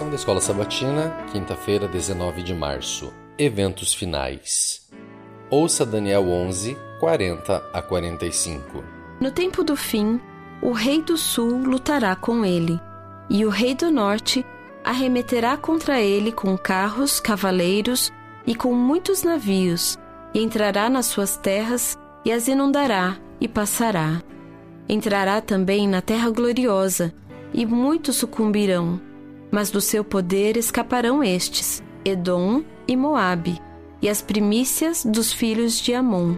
da Escola Sabatina, quinta-feira, 19 de março. Eventos finais. Ouça Daniel 11, 40 a 45. No tempo do fim, o rei do sul lutará com ele, e o rei do norte arremeterá contra ele com carros, cavaleiros e com muitos navios, e entrará nas suas terras e as inundará e passará. Entrará também na terra gloriosa, e muitos sucumbirão, mas do seu poder escaparão estes, Edom e Moabe, e as primícias dos filhos de Amon.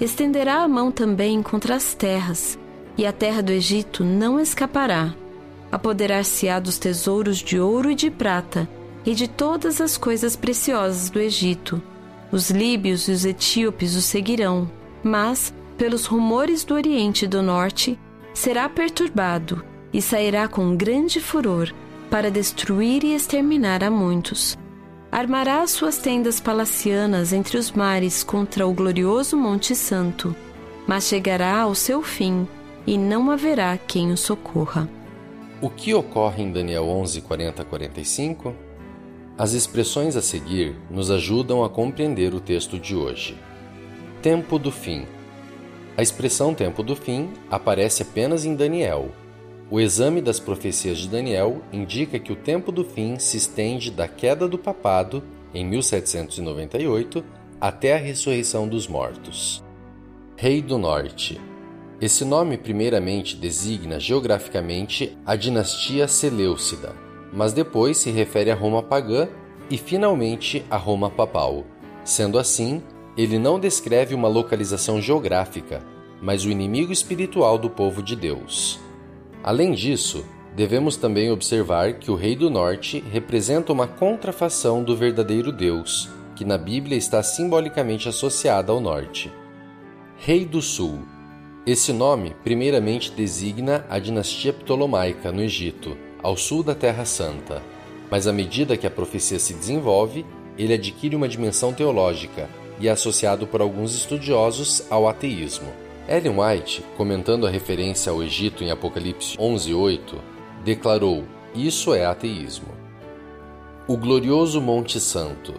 Estenderá a mão também contra as terras, e a terra do Egito não escapará. Apoderar-se-á dos tesouros de ouro e de prata, e de todas as coisas preciosas do Egito. Os líbios e os etíopes o seguirão, mas, pelos rumores do Oriente e do Norte, será perturbado e sairá com grande furor para destruir e exterminar a muitos. Armará as suas tendas palacianas entre os mares contra o glorioso Monte Santo, mas chegará ao seu fim e não haverá quem o socorra. O que ocorre em Daniel 11, 40 a 45? As expressões a seguir nos ajudam a compreender o texto de hoje. Tempo do fim. A expressão tempo do fim aparece apenas em Daniel, o exame das profecias de Daniel indica que o tempo do fim se estende da queda do papado, em 1798, até a ressurreição dos mortos. Rei do Norte. Esse nome primeiramente designa geograficamente a dinastia Seleucida, mas depois se refere a Roma pagã e finalmente a Roma papal. Sendo assim, ele não descreve uma localização geográfica, mas o inimigo espiritual do povo de Deus. Além disso, devemos também observar que o Rei do Norte representa uma contrafação do verdadeiro Deus, que na Bíblia está simbolicamente associada ao Norte. Rei do Sul. Esse nome primeiramente designa a dinastia Ptolomaica no Egito, ao sul da Terra Santa. Mas à medida que a profecia se desenvolve, ele adquire uma dimensão teológica e é associado por alguns estudiosos ao ateísmo. Ellen White, comentando a referência ao Egito em Apocalipse 11:8, declarou: "Isso é ateísmo". O glorioso Monte Santo.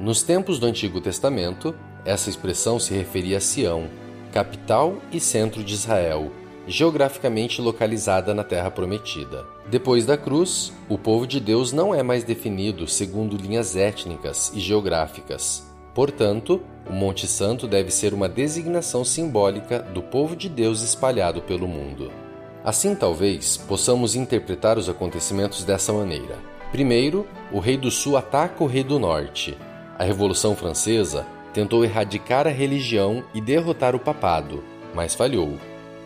Nos tempos do Antigo Testamento, essa expressão se referia a Sião, capital e centro de Israel, geograficamente localizada na Terra Prometida. Depois da cruz, o povo de Deus não é mais definido segundo linhas étnicas e geográficas. Portanto, o Monte Santo deve ser uma designação simbólica do povo de Deus espalhado pelo mundo. Assim, talvez, possamos interpretar os acontecimentos dessa maneira. Primeiro, o rei do sul ataca o rei do norte. A Revolução Francesa tentou erradicar a religião e derrotar o papado, mas falhou.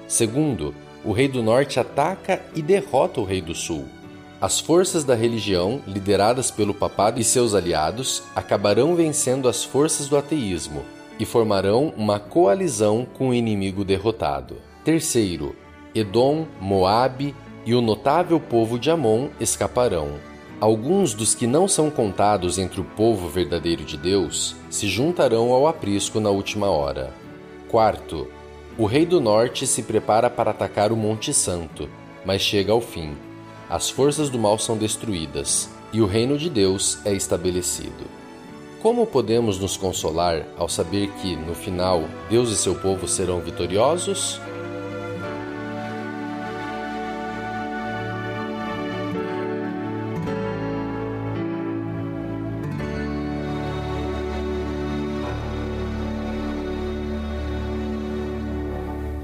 Segundo, o rei do norte ataca e derrota o rei do sul. As forças da religião, lideradas pelo papado e seus aliados, acabarão vencendo as forças do ateísmo e formarão uma coalizão com o inimigo derrotado. Terceiro, Edom, Moabe e o notável povo de Amon escaparão. Alguns dos que não são contados entre o povo verdadeiro de Deus se juntarão ao aprisco na última hora. Quarto, o rei do norte se prepara para atacar o Monte Santo, mas chega ao fim as forças do mal são destruídas e o reino de Deus é estabelecido. Como podemos nos consolar ao saber que, no final, Deus e seu povo serão vitoriosos?